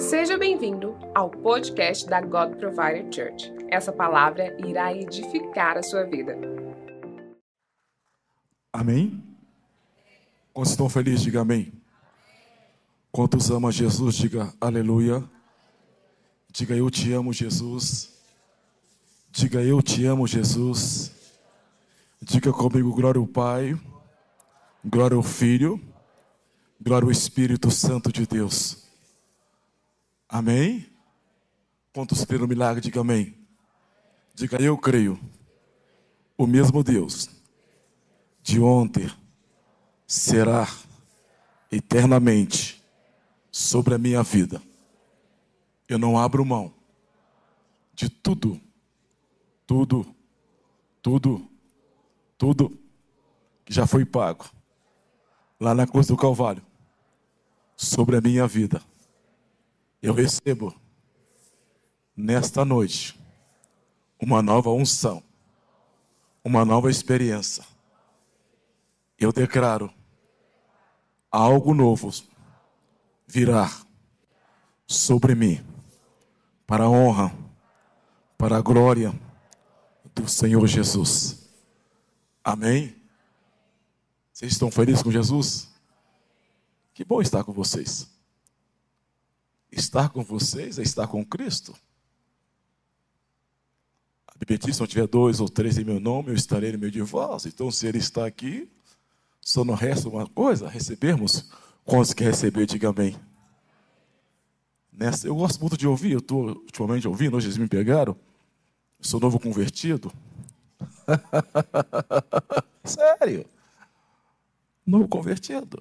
Seja bem-vindo ao podcast da God Provider Church. Essa palavra irá edificar a sua vida. Amém? Quantos estão felizes, diga amém. Quantos amam Jesus, diga aleluia. Diga eu te amo, Jesus. Diga eu te amo, Jesus. Diga comigo, glória ao Pai, glória ao Filho, glória ao Espírito Santo de Deus. Amém? Quantos creram no milagre, diga amém. Diga eu creio. O mesmo Deus de ontem será eternamente sobre a minha vida. Eu não abro mão de tudo, tudo, tudo, tudo que já foi pago lá na cruz do Calvário sobre a minha vida. Eu recebo nesta noite uma nova unção, uma nova experiência. Eu declaro algo novo virá sobre mim para a honra, para a glória do Senhor Jesus. Amém? Vocês estão felizes com Jesus? Que bom estar com vocês. Estar com vocês é estar com Cristo. A Bíblia diz: se não tiver dois ou três em meu nome, eu estarei no meio de vós. Então, se Ele está aqui, só não resta uma coisa: recebermos. Quantos que receber, diga amém. Nessa, eu gosto muito de ouvir, eu estou ultimamente ouvindo, hoje eles me pegaram. Sou novo convertido. Sério. Novo convertido.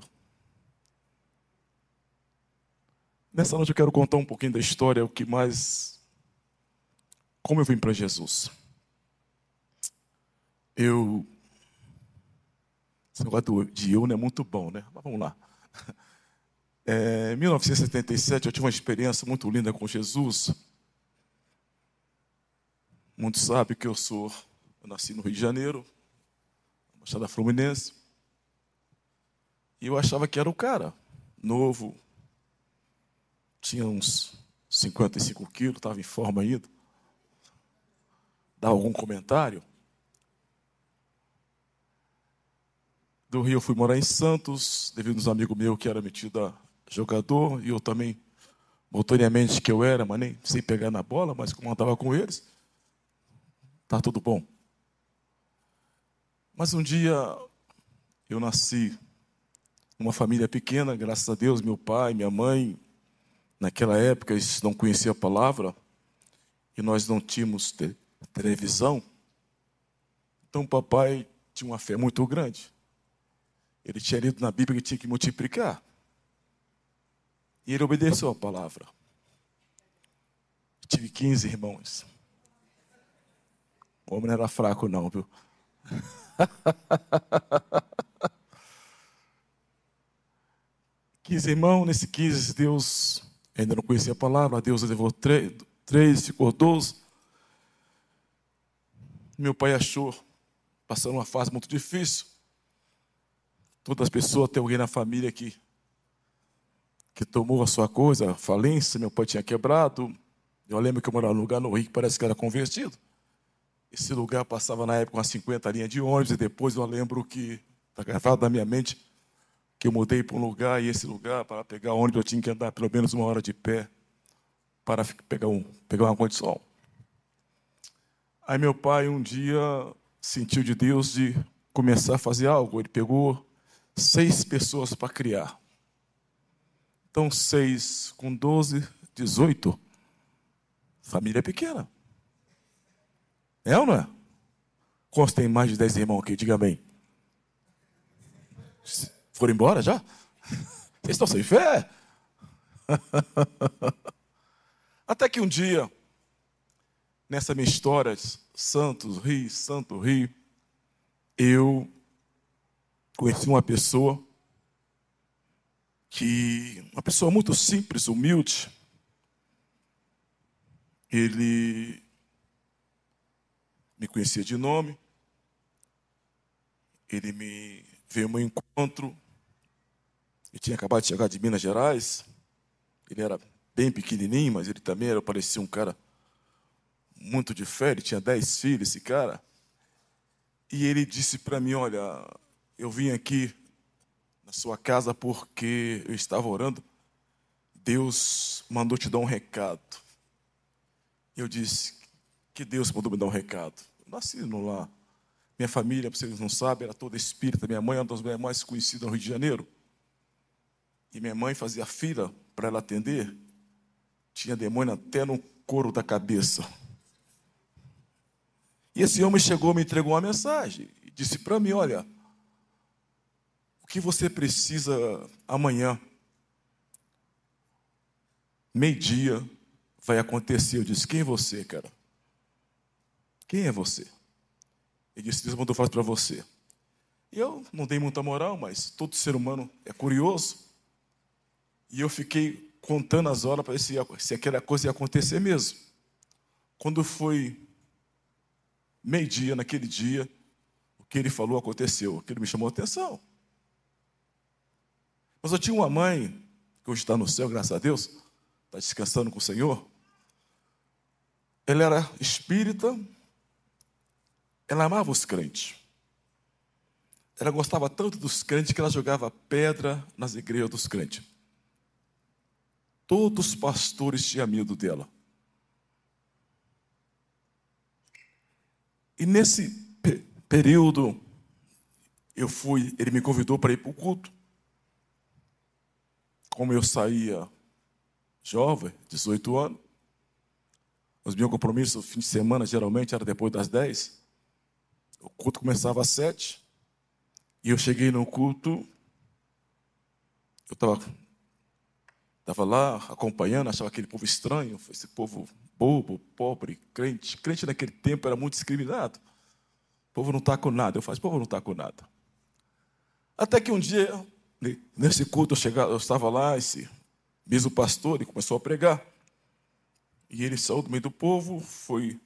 Nessa noite eu quero contar um pouquinho da história, o que mais. Como eu vim para Jesus. Eu. Esse negócio de eu não é muito bom, né? Mas vamos lá. É, em 1977 eu tive uma experiência muito linda com Jesus. Muitos sabem que eu sou. Eu nasci no Rio de Janeiro, na Baixada Fluminense. E eu achava que era o cara, novo, tinha uns 55 quilos, estava em forma ainda. Dá algum comentário? Do Rio eu fui morar em Santos, devido a uns amigos meus que era metido a jogador, e eu também, motoriamente que eu era, mas nem sem pegar na bola, mas como andava com eles, tá tudo bom. Mas um dia eu nasci numa família pequena, graças a Deus, meu pai, minha mãe, naquela época eles não conheciam a palavra, e nós não tínhamos te televisão. Então o papai tinha uma fé muito grande. Ele tinha lido na Bíblia que tinha que multiplicar. E ele obedeceu a palavra. Tive 15 irmãos. O homem não era fraco, não, viu? Quinze irmãos, nesse 15, Deus ainda não conhecia a palavra, Deus levou três, três ficou doze. Meu pai achou, passando uma fase muito difícil. Todas as pessoas, tem alguém na família que, que tomou a sua coisa, falência, meu pai tinha quebrado. Eu lembro que eu morava num lugar no Rio que parece que era convertido. Esse lugar passava na época umas 50 linhas de ônibus, e depois eu lembro que, está gravado na minha mente, que eu mudei para um lugar, e esse lugar, para pegar ônibus, eu tinha que andar pelo menos uma hora de pé para pegar, um, pegar uma condição. Aí meu pai um dia sentiu de Deus de começar a fazer algo. Ele pegou seis pessoas para criar. Então, seis com doze, dezoito. Família pequena. É ou não é? Quantos tem mais de dez irmãos aqui? Diga bem. Foram embora já? Vocês estão sem fé? Até que um dia, nessa minha história, Santos, Rio, Santo Rio, eu conheci uma pessoa que, uma pessoa muito simples, humilde, ele me conhecia de nome, ele me veio ao meu encontro, eu tinha acabado de chegar de Minas Gerais, ele era bem pequenininho, mas ele também era, parecia um cara muito de fé, ele tinha dez filhos, esse cara. E ele disse para mim: Olha, eu vim aqui na sua casa porque eu estava orando. Deus mandou te dar um recado. Eu disse: Que Deus mandou me dar um recado? Eu nasci no lar. Minha família, para vocês não sabem, era toda espírita. Minha mãe é uma das mais conhecidas no Rio de Janeiro. E minha mãe fazia fila para ela atender. Tinha demônio até no couro da cabeça. E esse homem chegou, me entregou uma mensagem e disse para mim: Olha, o que você precisa amanhã, meio-dia, vai acontecer. Eu disse: Quem é você, cara? Quem é você? Ele disse: Deus mandou falar para você. E eu não dei muita moral, mas todo ser humano é curioso. E eu fiquei contando as horas para ver se, se aquela coisa ia acontecer mesmo. Quando foi meio-dia, naquele dia, o que ele falou aconteceu. Aquilo me chamou a atenção. Mas eu tinha uma mãe, que hoje está no céu, graças a Deus, está descansando com o Senhor. Ela era espírita, ela amava os crentes. Ela gostava tanto dos crentes que ela jogava pedra nas igrejas dos crentes. Todos os pastores tinham medo dela. E nesse período, eu fui, ele me convidou para ir para o culto. Como eu saía jovem, 18 anos, os meus compromissos no fim de semana geralmente era depois das 10. O culto começava às 7. E eu cheguei no culto, eu estava tava lá acompanhando, achava aquele povo estranho, esse povo bobo, pobre, crente. Crente naquele tempo era muito discriminado. O povo não está com nada. Eu faço, o povo não está com nada. Até que um dia, nesse culto, eu, chegava, eu estava lá, esse mesmo pastor, e começou a pregar. E ele saiu do meio do povo, foi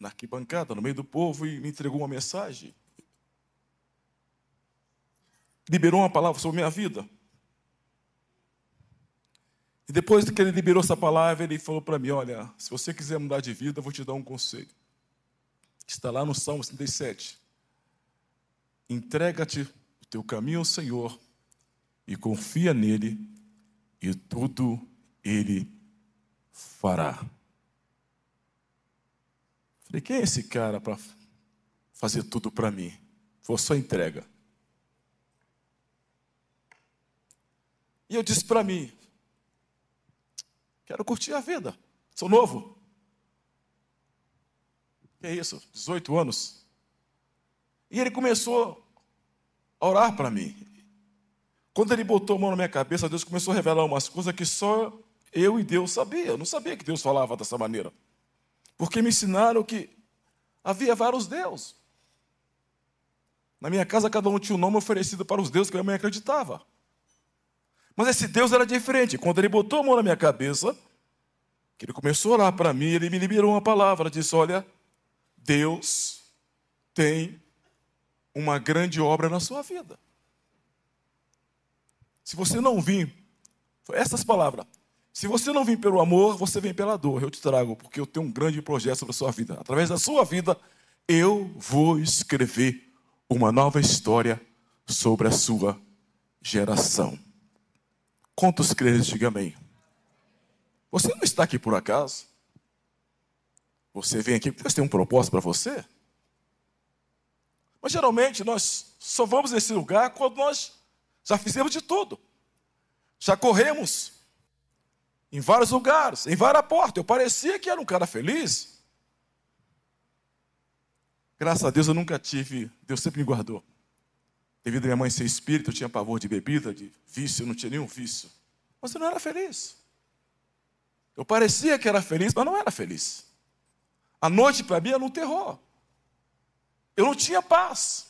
na arquibancada, no meio do povo, e me entregou uma mensagem. Liberou uma palavra sobre minha vida. E depois que ele liberou essa palavra, ele falou para mim: Olha, se você quiser mudar de vida, eu vou te dar um conselho. Está lá no Salmo 37. Entrega-te o teu caminho ao Senhor e confia nele, e tudo ele fará. Falei, quem é esse cara para fazer tudo para mim? Foi só entrega. E eu disse para mim, Quero curtir a vida. Sou novo. Que é isso? 18 anos. E ele começou a orar para mim. Quando ele botou a mão na minha cabeça, Deus começou a revelar umas coisas que só eu e Deus sabia. Eu não sabia que Deus falava dessa maneira. Porque me ensinaram que havia vários deuses. Na minha casa, cada um tinha um nome oferecido para os deuses que a minha mãe acreditava. Mas esse Deus era diferente. Quando ele botou a mão na minha cabeça, que ele começou a orar para mim, ele me liberou uma palavra, disse: "Olha, Deus tem uma grande obra na sua vida. Se você não vir, essas palavras, se você não vir pelo amor, você vem pela dor. Eu te trago, porque eu tenho um grande projeto sobre a sua vida. Através da sua vida, eu vou escrever uma nova história sobre a sua geração. Quantos crentes, diga amém. Você não está aqui por acaso. Você vem aqui porque Deus tem um propósito para você. Mas geralmente nós só vamos nesse lugar quando nós já fizemos de tudo. Já corremos em vários lugares, em várias portas. Eu parecia que era um cara feliz. Graças a Deus eu nunca tive, Deus sempre me guardou. Devido a minha mãe ser espírita, eu tinha pavor de bebida, de vício, eu não tinha nenhum vício. Mas eu não era feliz. Eu parecia que era feliz, mas não era feliz. A noite para mim era um terror. Eu não tinha paz.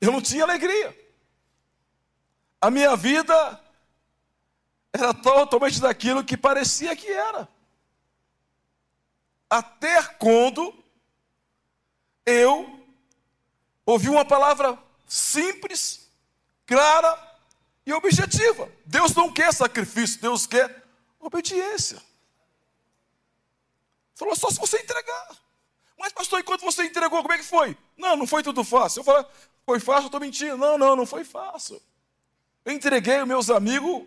Eu não tinha alegria. A minha vida era totalmente daquilo que parecia que era. Até quando eu ouvi uma palavra simples, clara e objetiva. Deus não quer sacrifício, Deus quer Obediência. Falou, só se você entregar. Mas, pastor, enquanto você entregou, como é que foi? Não, não foi tudo fácil. Eu falei, foi fácil, eu estou mentindo. Não, não, não foi fácil. Eu entreguei os meus amigos.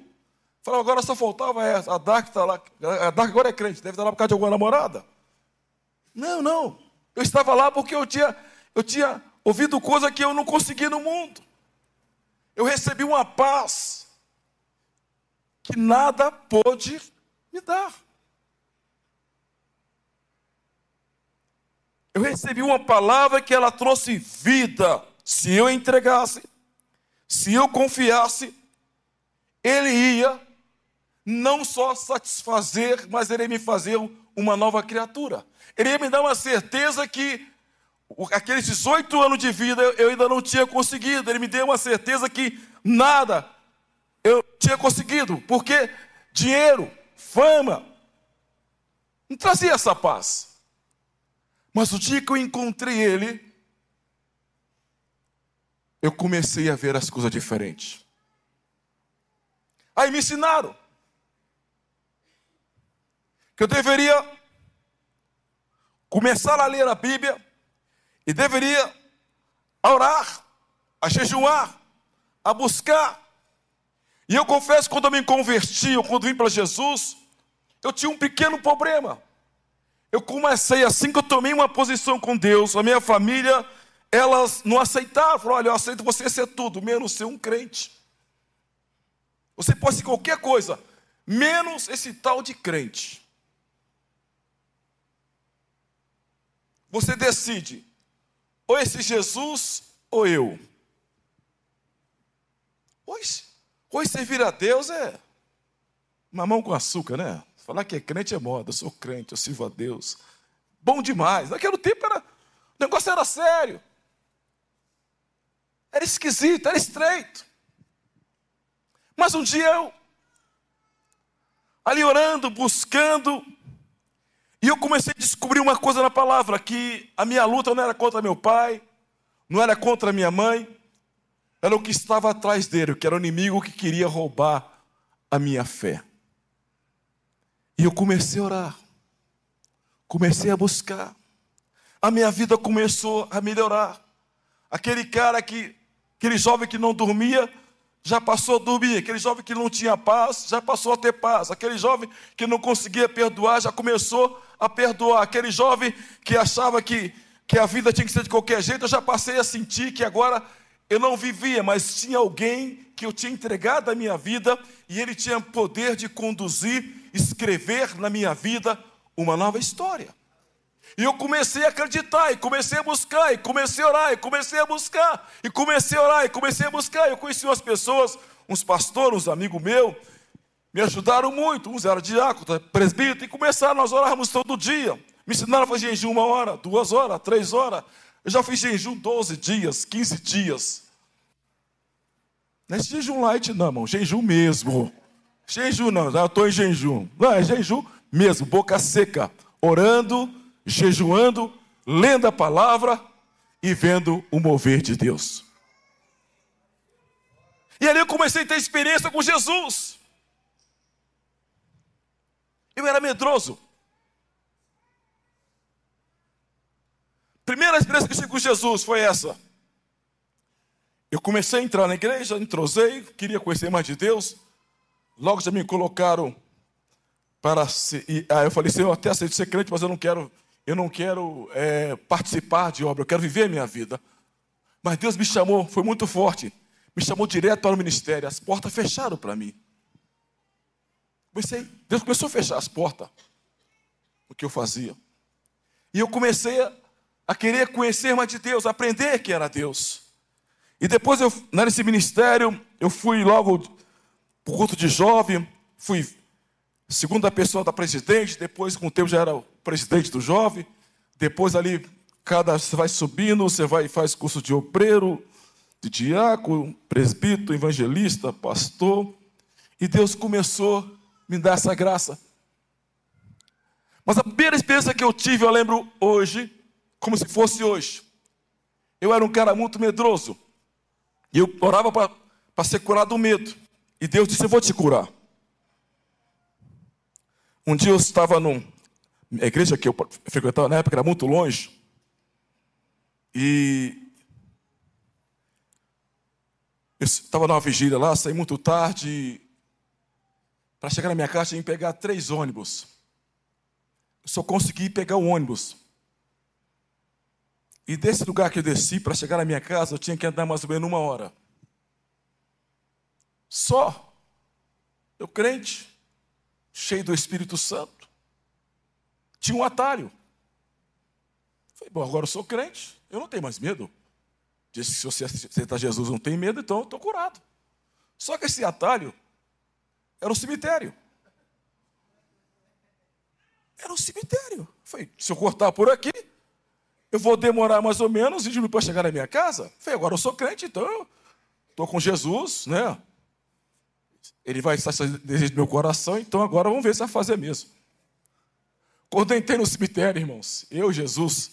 Falei, agora só faltava essa. A Dark está lá. A Dark agora é crente, deve estar lá por causa de alguma namorada. Não, não. Eu estava lá porque eu tinha, eu tinha ouvido coisa que eu não consegui no mundo. Eu recebi uma paz que nada pôde me dar. Eu recebi uma palavra que ela trouxe vida. Se eu entregasse, se eu confiasse, ele ia não só satisfazer, mas ele ia me fazer uma nova criatura. Ele ia me dar uma certeza que aqueles 18 anos de vida eu ainda não tinha conseguido. Ele me deu uma certeza que nada eu tinha conseguido, porque dinheiro, fama, não trazia essa paz. Mas o dia que eu encontrei ele, eu comecei a ver as coisas diferentes. Aí me ensinaram que eu deveria começar a ler a Bíblia e deveria orar, a jejuar, a buscar. E eu confesso, quando eu me converti, ou quando vim para Jesus, eu tinha um pequeno problema. Eu comecei assim que eu tomei uma posição com Deus, a minha família, elas não aceitaram. Falaram: olha, eu aceito você ser tudo, menos ser um crente. Você pode ser qualquer coisa, menos esse tal de crente. Você decide, ou esse Jesus ou eu. Hoje, hoje servir a Deus é mamão com açúcar, né? Falar que é crente é moda, eu sou crente, eu sirvo a Deus. Bom demais. Naquele tempo era, o negócio era sério. Era esquisito, era estreito. Mas um dia eu, ali orando, buscando, e eu comecei a descobrir uma coisa na palavra: que a minha luta não era contra meu pai, não era contra minha mãe, era o que estava atrás dele, que era o inimigo que queria roubar a minha fé. E eu comecei a orar, comecei a buscar. A minha vida começou a melhorar. Aquele cara que, aquele jovem que não dormia, já passou a dormir. Aquele jovem que não tinha paz, já passou a ter paz. Aquele jovem que não conseguia perdoar, já começou a perdoar. Aquele jovem que achava que, que a vida tinha que ser de qualquer jeito, eu já passei a sentir que agora eu não vivia, mas tinha alguém que eu tinha entregado a minha vida e ele tinha poder de conduzir escrever na minha vida uma nova história. E eu comecei a acreditar, e comecei a buscar, e comecei a orar, e comecei a buscar, e comecei a orar, e comecei a buscar. Eu conheci umas pessoas, uns pastores, uns amigos meus, me ajudaram muito. Uns eram diáconos, presbítero, e começaram, nós orarmos todo dia. Me ensinaram a fazer jejum uma hora, duas horas, três horas. Eu já fiz jejum 12 dias, 15 dias. Não é jejum light, não, irmão, jejum mesmo. Jejum não, já estou em jejum. Não, é jejum mesmo, boca seca, orando, jejuando, lendo a palavra e vendo o mover de Deus. E ali eu comecei a ter experiência com Jesus. Eu era medroso. Primeira experiência que eu tive com Jesus foi essa. Eu comecei a entrar na igreja, entrosei, queria conhecer mais de Deus. Logo já me colocaram para aí eu falei, Senhor, eu até aceito ser crente, mas eu não quero, eu não quero é, participar de obra, eu quero viver a minha vida. Mas Deus me chamou, foi muito forte. Me chamou direto para o ministério. As portas fecharam para mim. Comecei, Deus começou a fechar as portas. O que eu fazia. E eu comecei a, a querer conhecer mais de Deus, aprender que era Deus. E depois, eu, nesse ministério, eu fui logo para o culto de jovem, fui segunda pessoa da presidente, depois com o tempo já era presidente do jovem, depois ali cada você vai subindo, você vai faz curso de obreiro, de diácono, presbítero, evangelista, pastor, e Deus começou a me dar essa graça. Mas a primeira experiência que eu tive, eu lembro hoje, como se fosse hoje. Eu era um cara muito medroso. E eu orava para ser curado do medo. E Deus disse: Eu vou te curar. Um dia eu estava num. A igreja que eu frequentava na época era muito longe. E. Eu estava numa vigília lá, saí muito tarde. Para chegar na minha casa, tinha que pegar três ônibus. Eu só consegui pegar o ônibus. E desse lugar que eu desci para chegar na minha casa, eu tinha que andar mais ou menos uma hora. Só. Eu crente, cheio do Espírito Santo. Tinha um atalho. Falei, bom, agora eu sou crente, eu não tenho mais medo. Disse que se você aceitar Jesus não tem medo, então eu estou curado. Só que esse atalho era um cemitério. Era um cemitério. Falei, se eu cortar por aqui, eu vou demorar mais ou menos 20 minutos para chegar na minha casa. Falei, agora eu sou crente, então eu estou com Jesus, né? Ele vai satisfazer desejo do meu coração, então agora vamos ver se vai fazer mesmo. Quando eu entrei no cemitério, irmãos, eu, Jesus,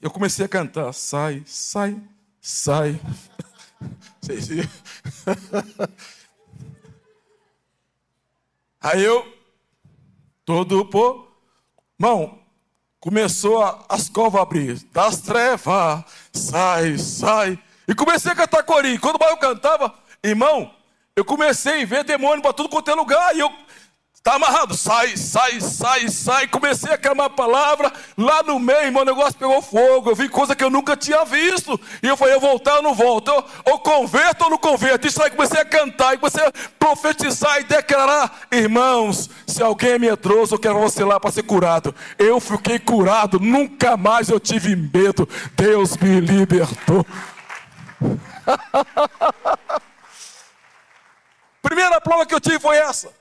eu comecei a cantar: sai, sai, sai. Aí eu, todo por. Irmão, começou a, as covas a abrir. Das trevas, sai, sai. E comecei a cantar corinho. Quando eu cantava, irmão, eu comecei a ver demônio para tudo quanto é lugar. E eu Está amarrado, sai, sai, sai, sai. Comecei a clamar a palavra. Lá no meio, o negócio pegou fogo. Eu vi coisa que eu nunca tinha visto. E eu falei, eu voltar ou não volto? Ou converto ou não converto? Isso aí comecei a cantar, e comecei a profetizar e declarar. Irmãos, se alguém é medroso, eu quero você lá para ser curado. Eu fiquei curado, nunca mais eu tive medo. Deus me libertou. Primeira prova que eu tive foi essa.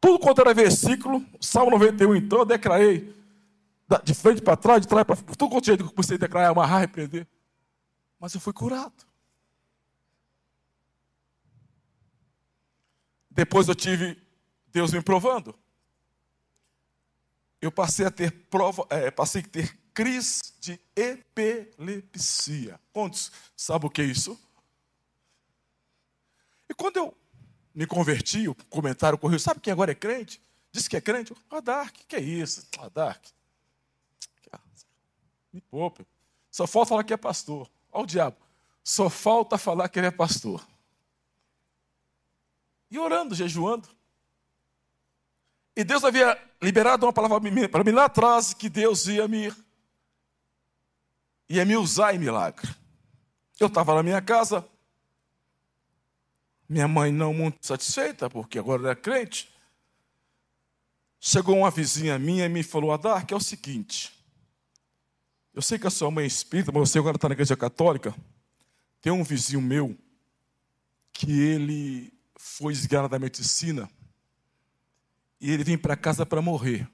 Tudo quanto era versículo, Salmo 91, então, eu declarei de frente para trás, de trás para frente, tudo quanto jeito que eu comecei a declarar, amarrar, repreender. Mas eu fui curado. Depois eu tive Deus me provando. Eu passei a ter prova, é, passei a ter crise de epilepsia. Quantos sabem o que é isso? E quando eu me converti, o comentário correu, sabe quem agora é crente? Disse que é crente? Ah, Dark, que é isso? Ah, Dark. Me poupa. Só falta falar que é pastor. Olha o diabo. Só falta falar que ele é pastor. E orando, jejuando. E Deus havia liberado uma palavra para mim lá atrás que Deus ia me ia me usar em milagre. Eu estava na minha casa, minha mãe não muito satisfeita, porque agora era crente. Chegou uma vizinha minha e me falou: Adar, que é o seguinte. Eu sei que a sua mãe é espírita, mas você agora está na igreja católica. Tem um vizinho meu que ele foi esgana da medicina e ele vem para casa para morrer.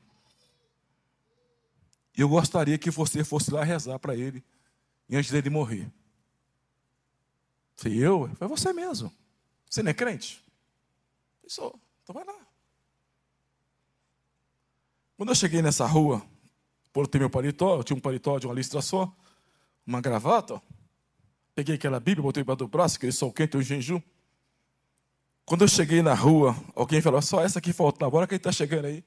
Eu gostaria que você fosse lá rezar para ele antes dele morrer. Falei, eu? Foi você mesmo. Você não é crente? Eu sou. Então vai lá. Quando eu cheguei nessa rua, ter meu paletó, eu tinha um paletó de uma listra só, uma gravata, peguei aquela Bíblia, botei para do braço, aquele sol quente, o jejum. Quando eu cheguei na rua, alguém falou, só essa aqui falta, agora quem está chegando aí?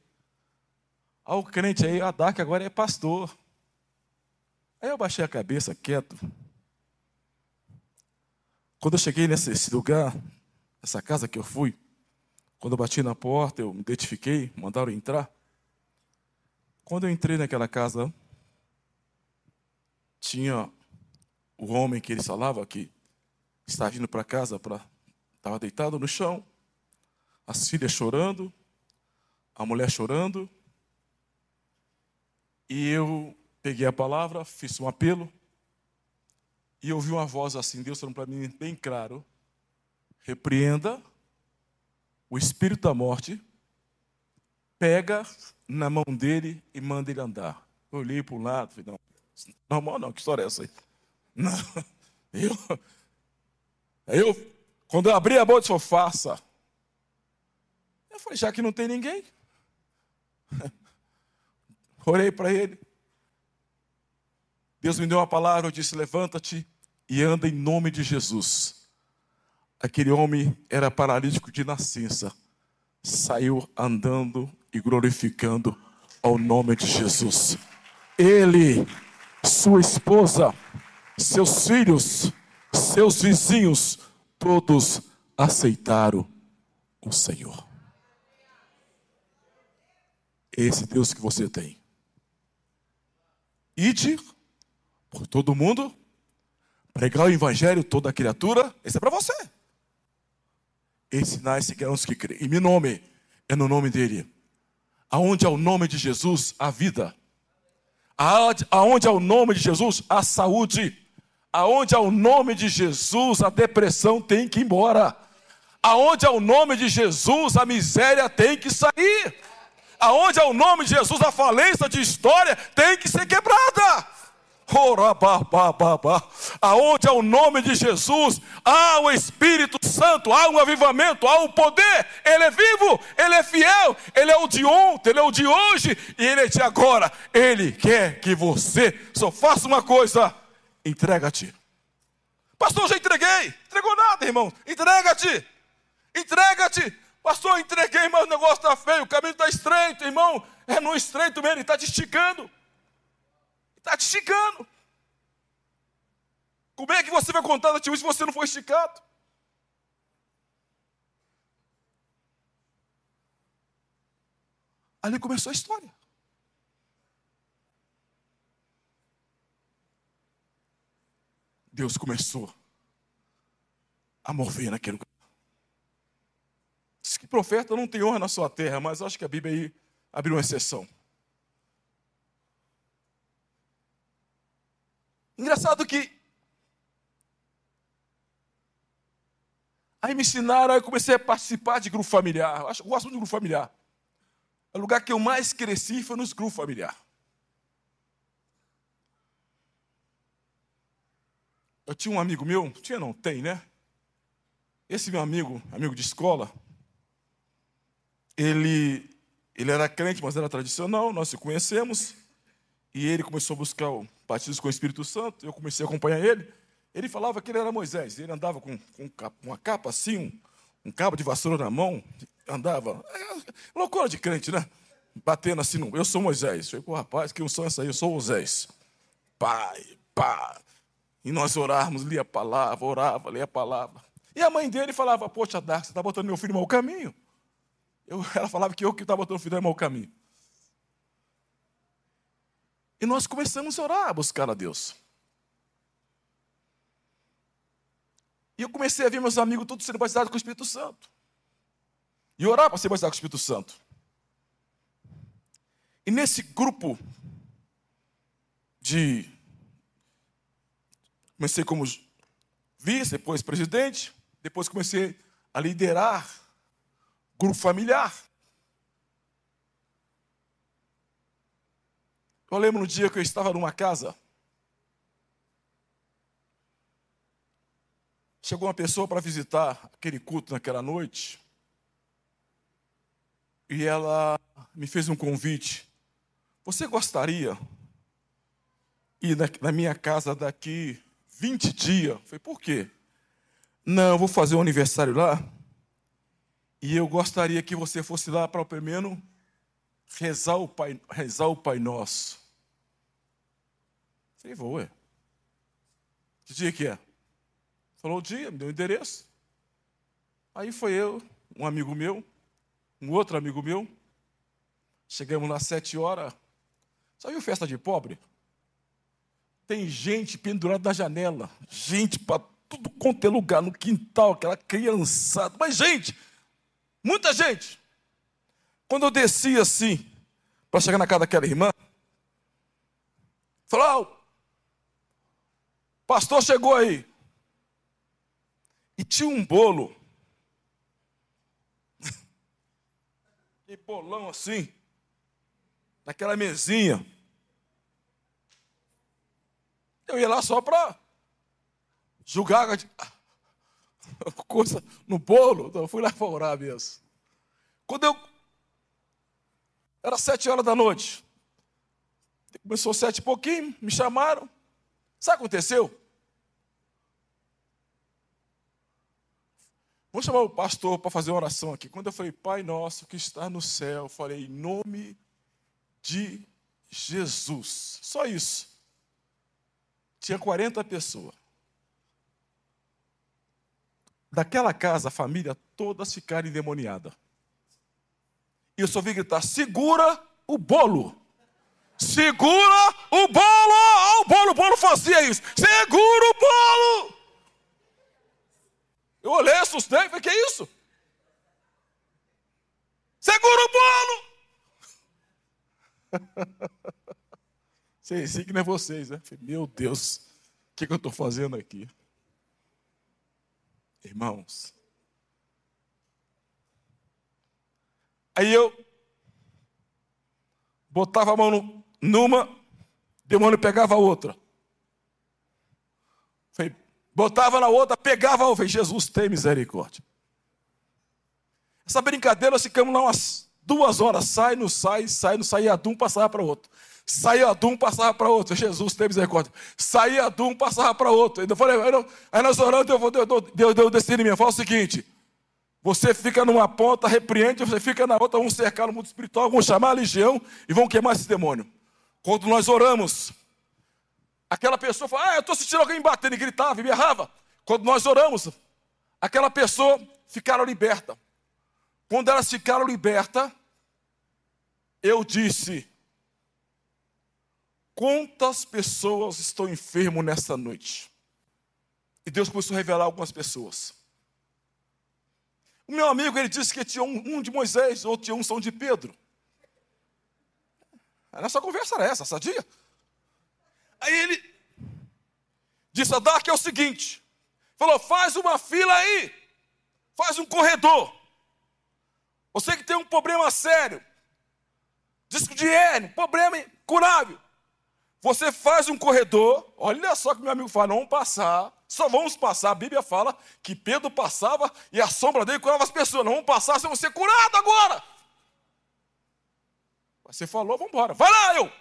Ah, o crente aí, a DAC agora é pastor. Aí eu baixei a cabeça, quieto. Quando eu cheguei nesse lugar, essa casa que eu fui, quando eu bati na porta, eu me identifiquei, mandaram entrar. Quando eu entrei naquela casa, tinha o homem que ele falava que estava vindo para casa, para estava deitado no chão, as filhas chorando, a mulher chorando, e eu peguei a palavra, fiz um apelo, e ouvi uma voz assim, Deus falando para mim bem claro, repreenda o espírito da morte, pega na mão dele e manda ele andar. Eu olhei para um lado, falei, não, normal não, que história é essa aí? Não, eu, eu quando eu abri a boca, disse, faça. Eu falei, já que não tem ninguém, orei para ele. Deus me deu uma palavra, eu disse, levanta-te e anda em nome de Jesus. Aquele homem era paralítico de nascença, saiu andando e glorificando ao nome de Jesus. Ele, sua esposa, seus filhos, seus vizinhos, todos aceitaram o Senhor. Esse Deus que você tem. Ide por todo mundo, pregar o evangelho toda criatura, esse é para você. Ensinar esse os que creem. E meu nome é no nome dele. Aonde é o nome de Jesus, a vida. Aonde é o nome de Jesus, a saúde. Aonde é o nome de Jesus, a depressão tem que ir embora. Aonde é o nome de Jesus, a miséria tem que sair. Aonde é o nome de Jesus, a falência de história tem que ser quebrada. Aonde é o nome de Jesus, há o Espírito Santo, há um avivamento, há o poder. Ele é vivo, ele é fiel, ele é o de ontem, ele é o de hoje e ele é de agora. Ele quer que você só faça uma coisa: entrega-te. Pastor, já entreguei. Entregou nada, irmão. Entrega-te. Entrega-te. Pastor, entreguei, mas o negócio está feio, o caminho está estreito, irmão. É no estreito mesmo, ele está te esticando. Está te esticando. Como é que você vai contar da se você não for esticado? Ali começou a história. Deus começou a mover naquele lugar. Diz que profeta não tem honra na sua terra, mas acho que a Bíblia aí abriu uma exceção. Engraçado que aí me ensinaram, aí eu comecei a participar de grupo familiar. Eu, gosto muito de grupo familiar. O lugar que eu mais cresci foi nos grupos familiares. Eu tinha um amigo meu, tinha não, tem, né? Esse meu amigo, amigo de escola, ele, ele era crente, mas era tradicional, nós se conhecemos, e ele começou a buscar o batismo com o Espírito Santo, eu comecei a acompanhar ele. Ele falava que ele era Moisés, ele andava com, com uma capa assim, um, um cabo de vassoura na mão, andava. É, loucura de crente, né? Batendo assim, eu sou Moisés. Eu falei, rapaz, que unção é essa aí? Eu sou Moisés. Pai, pá. E nós orávamos, lia a palavra, orava, lia a palavra. E a mãe dele falava, poxa, Dark, você está botando meu filho no mau caminho. Eu, ela falava que eu que estava botando o filho no mau caminho. E nós começamos a orar, a buscar a Deus. E eu comecei a ver meus amigos todos sendo batizados com o Espírito Santo. E orar para ser batizado com o Espírito Santo. E nesse grupo de. Comecei como vice, depois presidente, depois comecei a liderar grupo familiar. Eu lembro no dia que eu estava numa casa. Chegou uma pessoa para visitar aquele culto naquela noite. E ela me fez um convite. Você gostaria ir na minha casa daqui 20 dias? Eu falei, por quê? Não, eu vou fazer um aniversário lá. E eu gostaria que você fosse lá para pelo menos rezar o Pai, rezar o pai Nosso. Falei, vou, ué. Que dia que é? Falou o dia, me deu o endereço. Aí foi eu, um amigo meu, um outro amigo meu. Chegamos lá sete horas. Só viu festa de pobre? Tem gente pendurada na janela. Gente para tudo quanto é lugar, no quintal, aquela criançada. Mas gente, muita gente. Quando eu desci assim, para chegar na casa daquela irmã, falou, Pastor chegou aí. E tinha um bolo. Que bolão assim. Naquela mesinha. Eu ia lá só para julgar coisa no bolo. Então eu fui lá para orar mesmo. Quando eu. Era sete horas da noite. Começou sete e pouquinho, me chamaram. Sabe o que aconteceu? Vamos chamar o pastor para fazer uma oração aqui. Quando eu falei, Pai nosso que está no céu, eu falei, em nome de Jesus. Só isso. Tinha 40 pessoas. Daquela casa, a família todas ficaram endemoniadas. E eu só vi gritar: segura o bolo. Segura o bolo! o bolo, o bolo fazia isso. Segura o bolo! Eu olhei, assustei, falei, que é isso? Segura o bolo! Sei, sei que não é vocês, né? Meu Deus, o que, que eu estou fazendo aqui? Irmãos, aí eu botava a mão numa, demônio pegava a outra. Botava na outra, pegava a outra. Jesus tem misericórdia. Essa brincadeira, nós ficamos lá umas duas horas, sai, não sai, sai, não sai, e um passava para outro. Saía de um, passava para outro. Jesus tem misericórdia. Saía de um, passava para outro. Eu falei, aí nós orando, Deus, Deus, Deus deu destino em mim. Fala o seguinte: você fica numa ponta, repreende, você fica na outra, vão cercar no mundo espiritual, vão chamar a legião e vão queimar esse demônio. Quando nós oramos, aquela pessoa fala, ah, eu estou sentindo alguém batendo, e gritava, e berrava. Quando nós oramos, aquela pessoa ficaram liberta. Quando elas ficaram libertas, eu disse, Quantas pessoas estão enfermos nesta noite? E Deus começou a revelar algumas pessoas. O meu amigo, ele disse que tinha um, de Moisés, outro tinha um são de Pedro. A nossa conversa era essa, sadia? Aí ele disse a Dark é o seguinte: falou, faz uma fila aí, faz um corredor. Você que tem um problema sério, disco de hernia, problema curável. Você faz um corredor, olha só que meu amigo fala, não vamos passar, só vamos passar. A Bíblia fala que Pedro passava e a sombra dele curava as pessoas. Não vamos passar, você vai ser curado agora. Você falou, vamos embora. Vai lá, eu.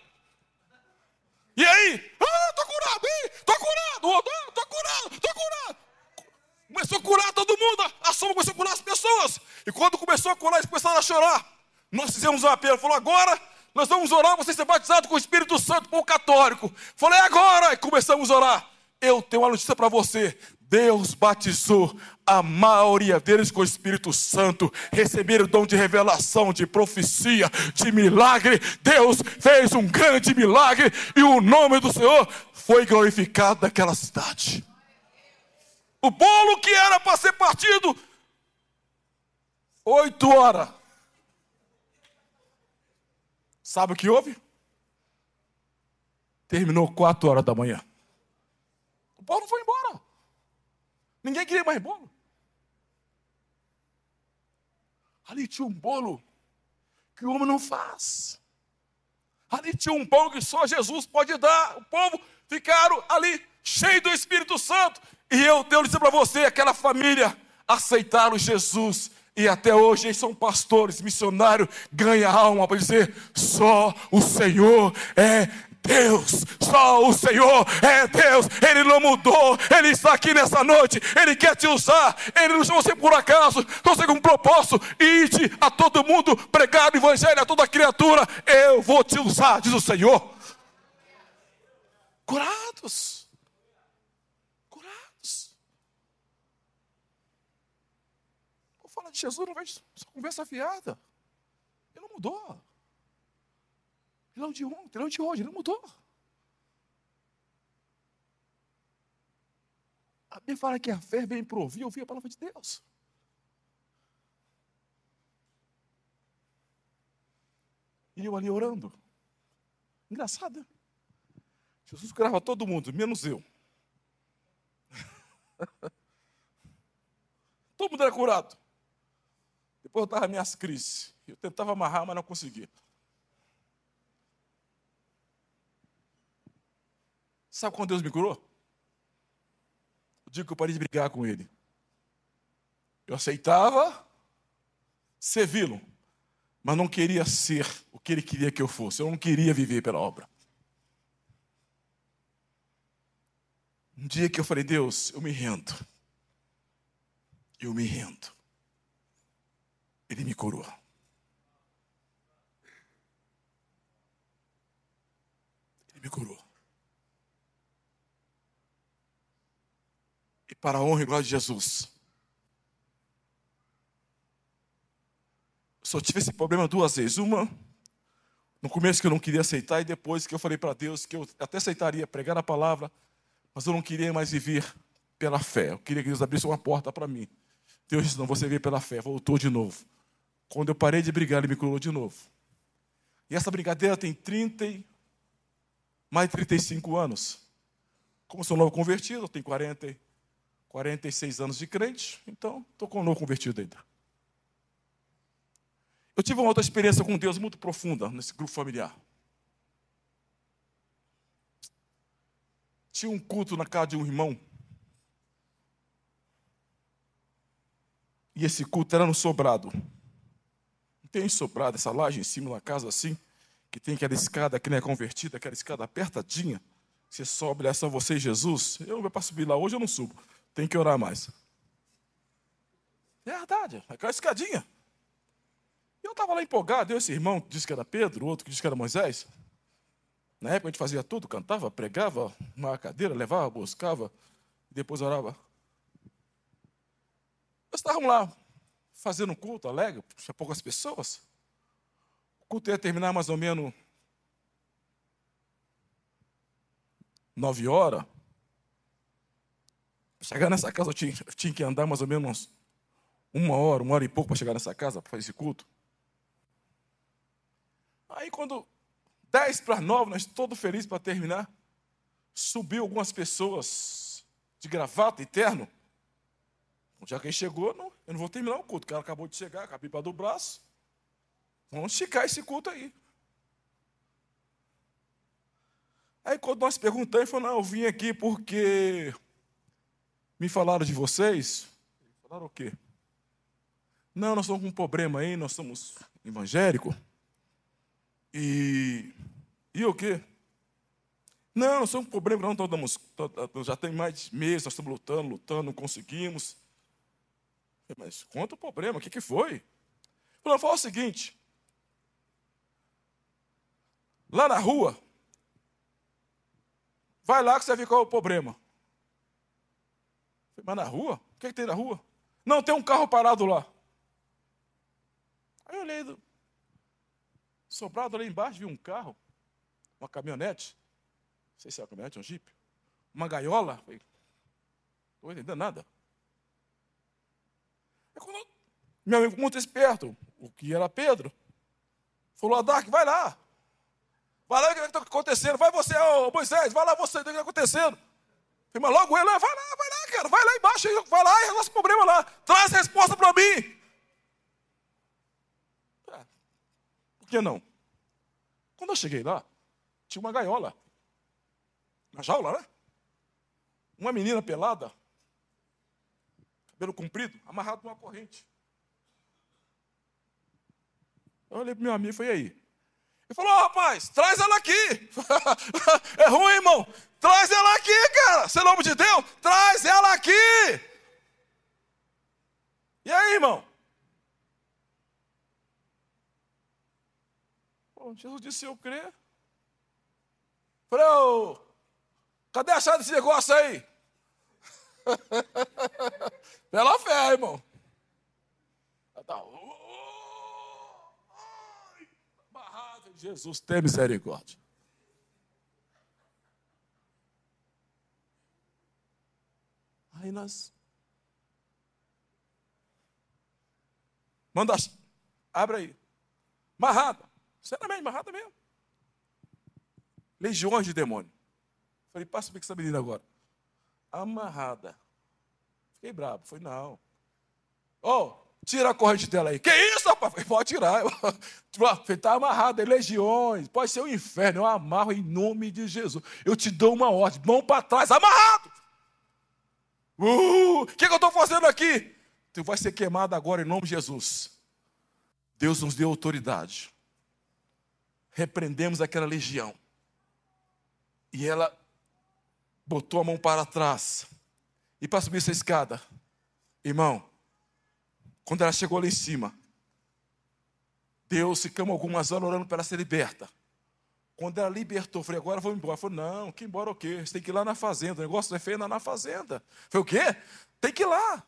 E aí? Ah, tô curado, hein? Tô curado, ah, tô curado, tô curado. Começou a curar todo mundo, a sombra começou a curar as pessoas. E quando começou a curar, eles começaram a chorar. Nós fizemos um apelo, falou, agora nós vamos orar, você ser batizado com o Espírito Santo por católico. Falei, agora! E começamos a orar. Eu tenho uma notícia para você. Deus batizou a maioria deles com o Espírito Santo, receberam o dom de revelação, de profecia, de milagre. Deus fez um grande milagre e o nome do Senhor foi glorificado naquela cidade. O bolo que era para ser partido, oito horas, Sabe o que houve? Terminou quatro horas da manhã. O bolo foi embora. Ninguém queria mais bolo. Ali tinha um bolo que o homem não faz. Ali tinha um pão que só Jesus pode dar. O povo ficaram ali, cheio do Espírito Santo. E eu, Deus, disse para você: aquela família aceitaram Jesus e até hoje eles são pastores, missionários, ganha alma para dizer: só o Senhor é Deus, só o Senhor é Deus, Ele não mudou, Ele está aqui nessa noite, Ele quer te usar, Ele não chamou você por acaso, você com um propósito, ide a todo mundo, pregar o Evangelho a toda criatura, eu vou te usar, diz o Senhor. Curados. de Jesus não vai só conversa fiada. Ele não mudou. Ele é o de ontem, ele é o de hoje, ele não mudou. A Bíblia fala que a fé vem para ouvir, ouvir a palavra de Deus. E eu ali orando. Engraçado. Jesus curava todo mundo, menos eu. todo mundo era curado. Depois eu estava minhas crises. Eu tentava amarrar, mas não conseguia. Sabe quando Deus me curou? O dia que eu parei de brigar com Ele. Eu aceitava servi-lo, mas não queria ser o que Ele queria que eu fosse. Eu não queria viver pela obra. Um dia que eu falei, Deus, eu me rendo. Eu me rendo. Ele me curou. Ele me curou. E para a honra e glória de Jesus. Só tive esse problema duas vezes. Uma, no começo que eu não queria aceitar, e depois que eu falei para Deus que eu até aceitaria pregar a palavra, mas eu não queria mais viver pela fé. Eu queria que Deus abrisse uma porta para mim. Deus disse: não, você veio pela fé. Voltou de novo. Quando eu parei de brigar, ele me curou de novo. E essa brincadeira tem 30, mais de 35 anos. Como sou novo convertido, eu tenho 40, 46 anos de crente, então estou com um novo convertido ainda. Eu tive uma outra experiência com Deus muito profunda nesse grupo familiar. Tinha um culto na casa de um irmão. E esse culto era no sobrado. Tem sobrado essa laje em cima da casa assim, que tem aquela escada que não é convertida, aquela escada apertadinha. Você sobe, é só você e Jesus. Eu vou para subir lá hoje, eu não subo. Tem que orar mais. É verdade, aquela escadinha. Eu estava lá empolgado, eu esse irmão que disse que era Pedro, outro que disse que era Moisés. Na época a gente fazia tudo, cantava, pregava, uma cadeira, levava, buscava, depois orava. Nós estávamos lá fazendo um culto alegre, tinha poucas pessoas. O culto ia terminar mais ou menos nove horas. Chegar nessa casa eu tinha, eu tinha que andar mais ou menos uma hora, uma hora e pouco para chegar nessa casa, para fazer esse culto. Aí quando 10 para 9, nós todos felizes para terminar, subiu algumas pessoas de gravata e terno. Já que ele chegou, não, eu não vou terminar o culto. O cara acabou de chegar com a pipa do braço. Vamos esticar esse culto aí. Aí quando nós perguntamos, ele falou, não, eu vim aqui porque me falaram de vocês. Falaram o quê? Não, nós estamos com um problema aí, nós somos evangélicos. E, e o quê? Não, não somos um problema, não, estamos, já tem mais meses, nós estamos lutando, lutando, não conseguimos. Mas conta o problema, o que, que foi? Falou, fala o seguinte, lá na rua, vai lá que você vai ver qual é o problema. Mas na rua? O que, que tem na rua? Não, tem um carro parado lá. Aí eu olhei, Sobrado ali embaixo, vi um carro, uma caminhonete, não sei se é uma caminhonete, um jipe, uma gaiola. Falei, não estou entendendo nada. É quando meu amigo muito esperto, o que era Pedro, falou, Dark, vai lá. Vai lá, o que está acontecendo? Vai você, ô Moisés, vai lá você, o que está acontecendo? Mas logo ele, vai lá, vai lá, cara, vai lá embaixo, vai lá e resolve o problema lá. Traz a resposta para mim. Por que não? Quando eu cheguei lá, tinha uma gaiola. Uma jaula, né? Uma menina pelada, cabelo comprido, amarrado numa corrente. Eu olhei para meu amigo e falei, e aí? Ele falou, oh, rapaz, traz ela aqui. é ruim, irmão. Traz ela aqui, cara. Seu nome de Deus, traz ela aqui. E aí, irmão? Jesus disse: Eu creio. Falei, cadê a chave desse negócio aí? Pela fé, irmão. Tá, Jesus tem misericórdia. Aí nós. Manda. Abre aí. Marrada. Sinceramente, amarrada mesmo. Legiões de demônio. Falei, passa para essa menina agora. Amarrada. Fiquei bravo. Falei, não. Ó, oh, tira a corrente dela aí. Que isso, rapaz? Falei, pode tirar. Está amarrada, é legiões. Pode ser o um inferno. Eu amarro em nome de Jesus. Eu te dou uma ordem. Mão para trás, amarrado. O uh, que, que eu estou fazendo aqui? Tu vai ser queimado agora em nome de Jesus. Deus nos deu autoridade repreendemos aquela legião. E ela botou a mão para trás. E para subir essa escada, irmão, Quando ela chegou lá em cima, Deus ficamos algumas horas orando para ela ser liberta. Quando ela libertou, eu falei, agora vou embora. Ela falou, não, que embora o quê? Você tem que ir lá na fazenda. O negócio é feio, na fazenda. Eu falei, o quê? Tem que ir lá.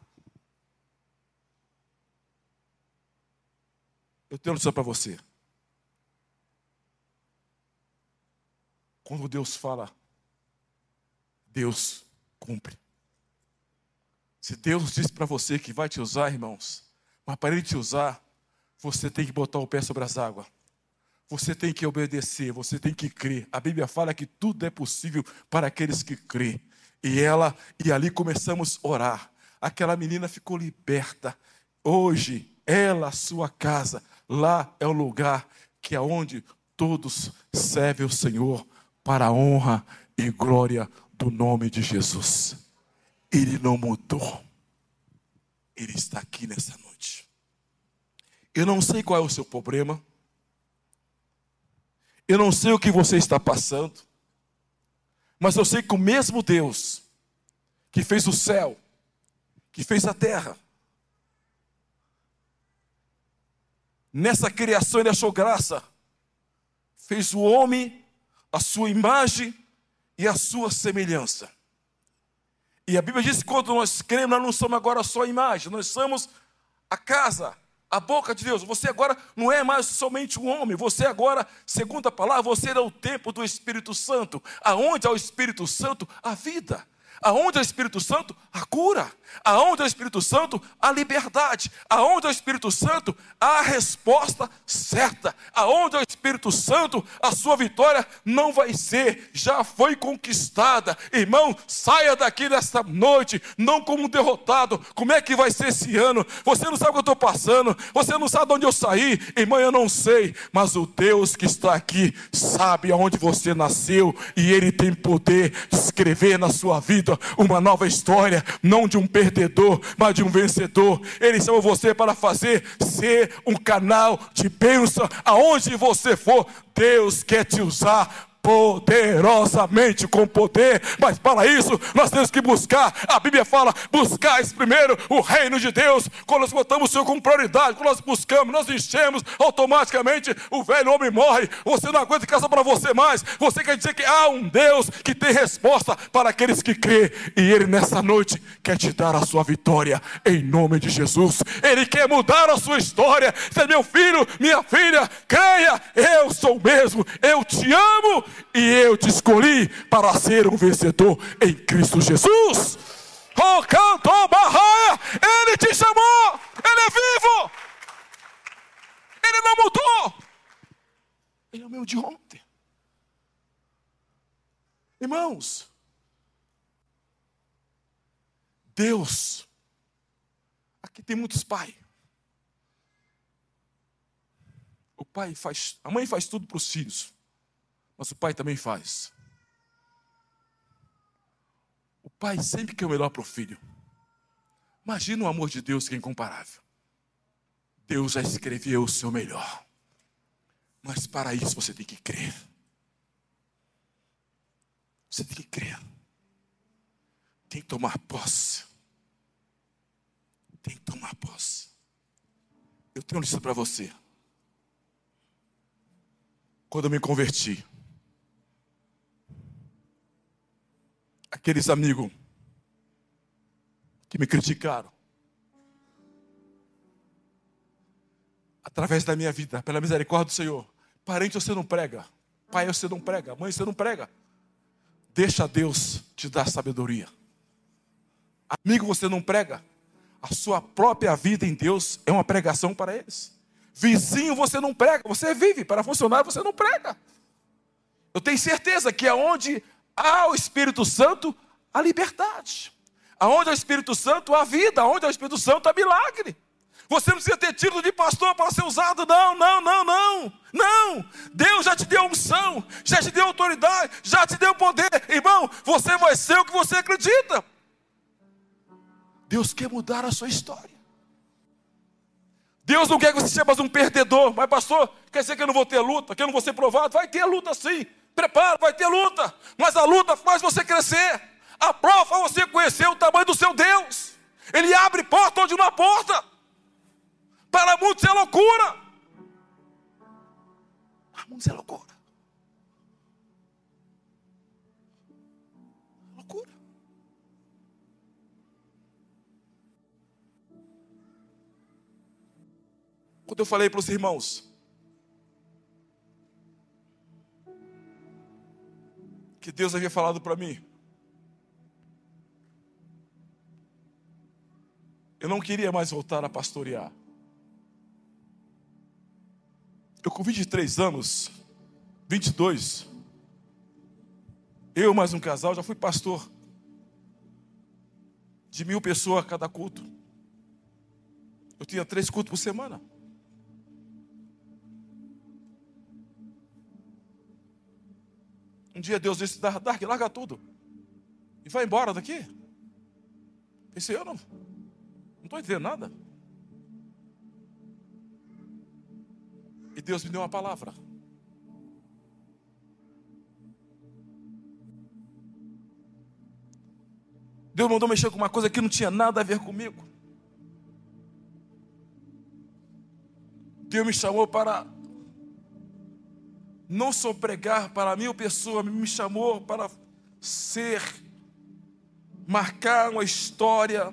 Eu tenho notícia para você. Quando Deus fala, Deus cumpre. Se Deus diz para você que vai te usar, irmãos, mas para Ele te usar, você tem que botar o pé sobre as águas. Você tem que obedecer, você tem que crer. A Bíblia fala que tudo é possível para aqueles que crê. E ela, e ali começamos a orar. Aquela menina ficou liberta. Hoje, ela, sua casa, lá é o lugar que é onde todos servem o Senhor para a honra e glória do nome de Jesus. Ele não mudou. Ele está aqui nessa noite. Eu não sei qual é o seu problema. Eu não sei o que você está passando. Mas eu sei que o mesmo Deus que fez o céu, que fez a terra, nessa criação ele achou graça, fez o homem a sua imagem e a sua semelhança. E a Bíblia diz que quando nós cremos, nós não somos agora só imagem, nós somos a casa, a boca de Deus. Você agora não é mais somente um homem, você agora, segundo a palavra, você é o templo do Espírito Santo. Aonde há o Espírito Santo, a vida. Aonde é o Espírito Santo, a cura. Aonde é o Espírito Santo, a liberdade. Aonde é o Espírito Santo, a resposta certa. Aonde é o Espírito Santo, a sua vitória não vai ser, já foi conquistada. Irmão, saia daqui nesta noite, não como derrotado. Como é que vai ser esse ano? Você não sabe o que eu estou passando, você não sabe de onde eu saí. Irmão, eu não sei, mas o Deus que está aqui sabe aonde você nasceu e Ele tem poder de escrever na sua vida uma nova história, não de um perdedor, mas de um vencedor. Ele chamou você para fazer ser um canal de bênção aonde você for. Deus quer te usar poderosamente com poder, mas para isso nós temos que buscar. A Bíblia fala: buscais primeiro o reino de Deus. Quando nós botamos o Senhor como prioridade, quando nós buscamos, nós enchemos, automaticamente o velho homem morre. Você não aguenta casa para você mais. Você quer dizer que há um Deus que tem resposta para aqueles que crê, e Ele nessa noite quer te dar a sua vitória em nome de Jesus. Ele quer mudar a sua história. É meu filho, minha filha, creia, eu sou mesmo, eu te amo e eu te escolhi para ser um vencedor em Cristo Jesus. Oh, canto barraia, Ele te chamou, Ele é vivo, Ele não mudou, Ele é o meu de ontem. Irmãos, Deus, aqui tem muitos pais. O pai faz, a mãe faz tudo para os filhos. Mas o pai também faz. O pai sempre quer o melhor para o filho. Imagina o amor de Deus que é incomparável. Deus já escreveu o seu melhor. Mas para isso você tem que crer. Você tem que crer. Tem que tomar posse. Tem que tomar posse. Eu tenho uma para você. Quando eu me converti, aqueles amigos que me criticaram. Através da minha vida, pela misericórdia do Senhor. Parente você não prega. Pai você não prega. Mãe você não prega. Deixa Deus te dar sabedoria. Amigo você não prega. A sua própria vida em Deus é uma pregação para eles. Vizinho você não prega. Você vive. Para funcionar você não prega. Eu tenho certeza que aonde o Espírito Santo, a liberdade. Aonde é o Espírito Santo, a vida. Aonde é o Espírito Santo, a milagre. Você não precisa ter título de pastor para ser usado, não, não, não, não. Não. Deus já te deu unção, já te deu autoridade, já te deu poder. Irmão, você vai ser o que você acredita. Deus quer mudar a sua história. Deus não quer que você seja mais um perdedor. Mas, pastor, quer dizer que eu não vou ter luta, que eu não vou ser provado? Vai ter luta sim. Prepara, vai ter luta, mas a luta faz você crescer. A prova é você conhecer o tamanho do seu Deus. Ele abre porta onde não há porta. mundo isso é loucura. Mundo isso é loucura. Loucura. Quando eu falei para os irmãos, que Deus havia falado para mim. Eu não queria mais voltar a pastorear. Eu com 23 anos, 22, eu mais um casal, já fui pastor de mil pessoas a cada culto. Eu tinha três cultos por semana. Um dia Deus disse: Dark, larga tudo. E vai embora daqui. Pensei, eu não estou entendendo nada. E Deus me deu uma palavra. Deus mandou mexer com uma coisa que não tinha nada a ver comigo. Deus me chamou para não só pregar para mil pessoas, me chamou para ser, marcar uma história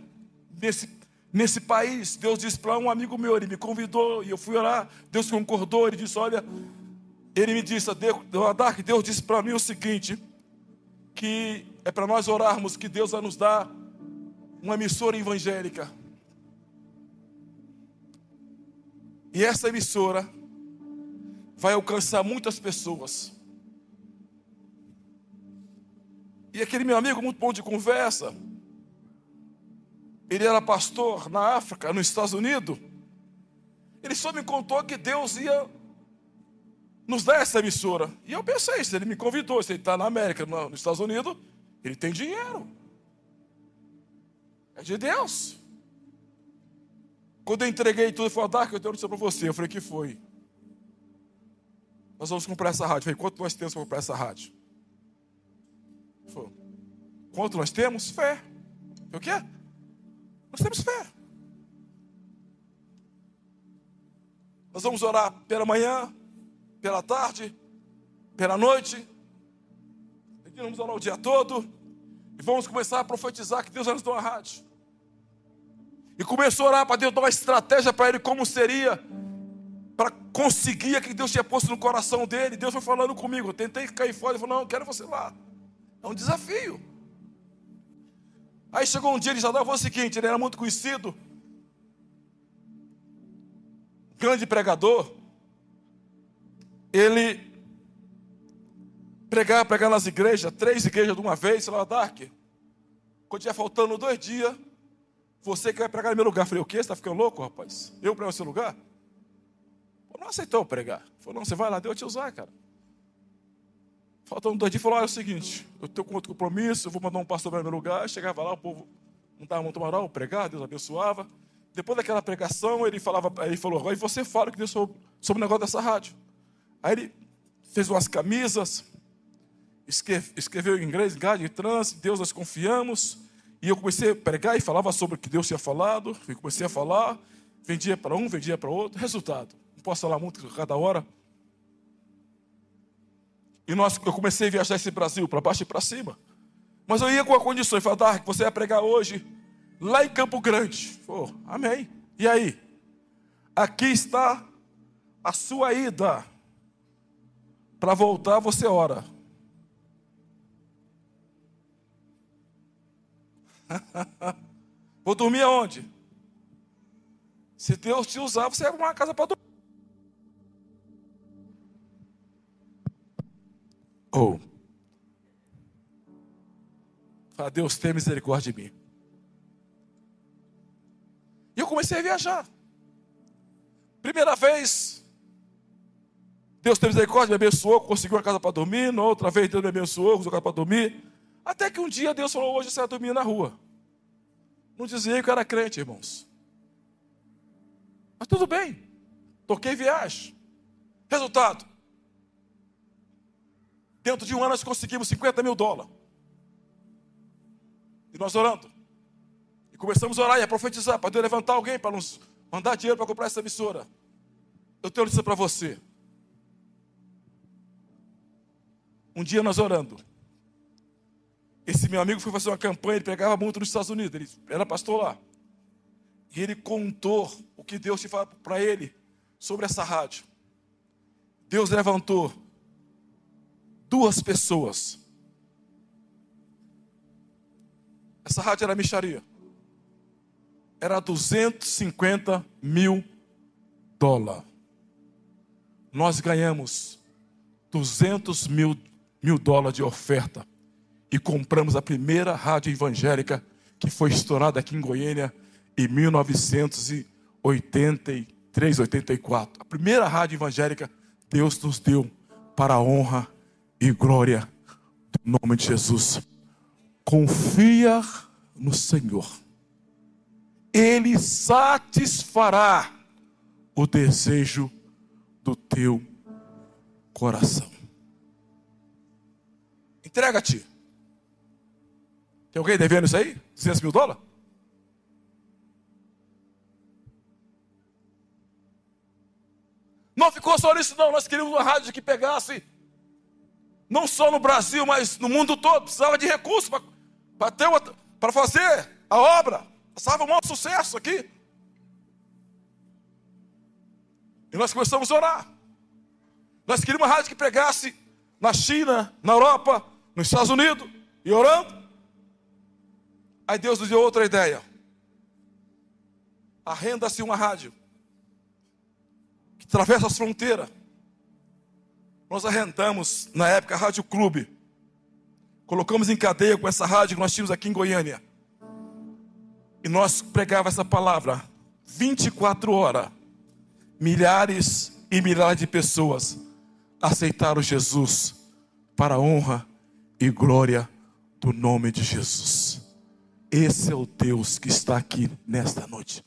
nesse, nesse país. Deus disse para um amigo meu, ele me convidou e eu fui orar. Deus concordou, ele disse: Olha, ele me disse, Adark, Deus disse para mim o seguinte: que é para nós orarmos que Deus vai nos dar uma emissora evangélica. E essa emissora vai alcançar muitas pessoas. E aquele meu amigo, muito bom de conversa, ele era pastor na África, nos Estados Unidos. Ele só me contou que Deus ia nos dar essa emissora. E eu pensei, se ele me convidou, se ele está na América, nos Estados Unidos, ele tem dinheiro. É de Deus. Quando eu entreguei tudo, ele falou, Dark, eu tenho notícia para você. Eu falei, que foi? Nós vamos comprar essa rádio. Eu falei, quanto nós temos para comprar essa rádio? Falou, quanto nós temos? Fé. Eu, o quê? Nós temos fé. Nós vamos orar pela manhã, pela tarde, pela noite. Aqui vamos orar o dia todo. E vamos começar a profetizar que Deus vai nos dar uma rádio. E começou a orar para Deus dar uma estratégia para ele, como seria para conseguir aquilo que Deus tinha posto no coração dele. Deus foi falando comigo. Eu tentei cair fora. Ele falou: Não, eu quero você lá. É um desafio. Aí chegou um dia, ele já dava o seguinte: ele era muito conhecido, grande pregador. Ele pregava, pregava nas igrejas, três igrejas de uma vez, sei lá, Dark. Quando tiver faltando dois dias, você que vai pregar no meu lugar. Eu falei, o quê? Você está ficando louco, rapaz? Eu prego no seu lugar? Não aceitou pregar. Falou, não, você vai lá, Deus te usar, cara. Faltando dois dias, falou, olha é o seguinte, eu tenho outro compromisso, eu vou mandar um pastor para meu lugar. Chegava lá, o povo não estava muito moral, pregar, Deus abençoava. Depois daquela pregação, ele falava, ele falou, agora você fala que Deus sobre, sobre o negócio dessa rádio. Aí ele fez umas camisas, escreveu em inglês, God de trans, Deus nós confiamos. E eu comecei a pregar e falava sobre o que Deus tinha falado. E comecei a falar, vendia para um, vendia para outro. Resultado, posso falar muito cada hora. E nós, eu comecei a viajar esse Brasil, para baixo e para cima. Mas eu ia com a condição, falar, Dark, você vai pregar hoje, lá em Campo Grande. Oh, amém. E aí? Aqui está a sua ida. Para voltar, você ora. Vou dormir aonde? Se Deus te usar, você vai uma casa para dormir. Ou, fala, Deus tem misericórdia de mim. E eu comecei a viajar. Primeira vez, Deus tem misericórdia, me abençoou, conseguiu uma casa para dormir. Na outra vez, Deus me abençoou, conseguiu uma casa para dormir. Até que um dia Deus falou: hoje você vai dormir na rua. Não dizia que eu era crente, irmãos. Mas tudo bem. Toquei viagem. Resultado: Dentro de um ano nós conseguimos 50 mil dólares. E nós orando. E começamos a orar e a profetizar para Deus levantar alguém para nos mandar dinheiro para comprar essa emissora. Eu tenho notícia para você. Um dia nós orando. Esse meu amigo foi fazer uma campanha, ele pegava muito nos Estados Unidos, ele era pastor lá. E ele contou o que Deus tinha falado para ele sobre essa rádio. Deus levantou duas pessoas. Essa rádio era micharia. Era 250 mil dólares. Nós ganhamos 200 mil, mil dólares de oferta e compramos a primeira rádio evangélica que foi estourada aqui em Goiânia em 1983, 84. A primeira rádio evangélica Deus nos deu para a honra e glória do nome de Jesus. Confia no Senhor. Ele satisfará o desejo do teu coração. Entrega-te. Tem alguém devendo isso aí? 200 mil dólares? Não ficou só nisso, não. Nós queríamos uma rádio que pegasse, não só no Brasil, mas no mundo todo. Precisava de recursos para fazer a obra. Passava um maior sucesso aqui. E nós começamos a orar. Nós queríamos uma rádio que pregasse na China, na Europa, nos Estados Unidos, e orando. Aí Deus nos deu outra ideia. Arrenda-se uma rádio que atravessa as fronteiras. Nós arrendamos, na época, a Rádio Clube. Colocamos em cadeia com essa rádio que nós tínhamos aqui em Goiânia. E nós pregava essa palavra 24 horas. Milhares e milhares de pessoas aceitaram Jesus para a honra e glória do nome de Jesus. Esse é o Deus que está aqui nesta noite.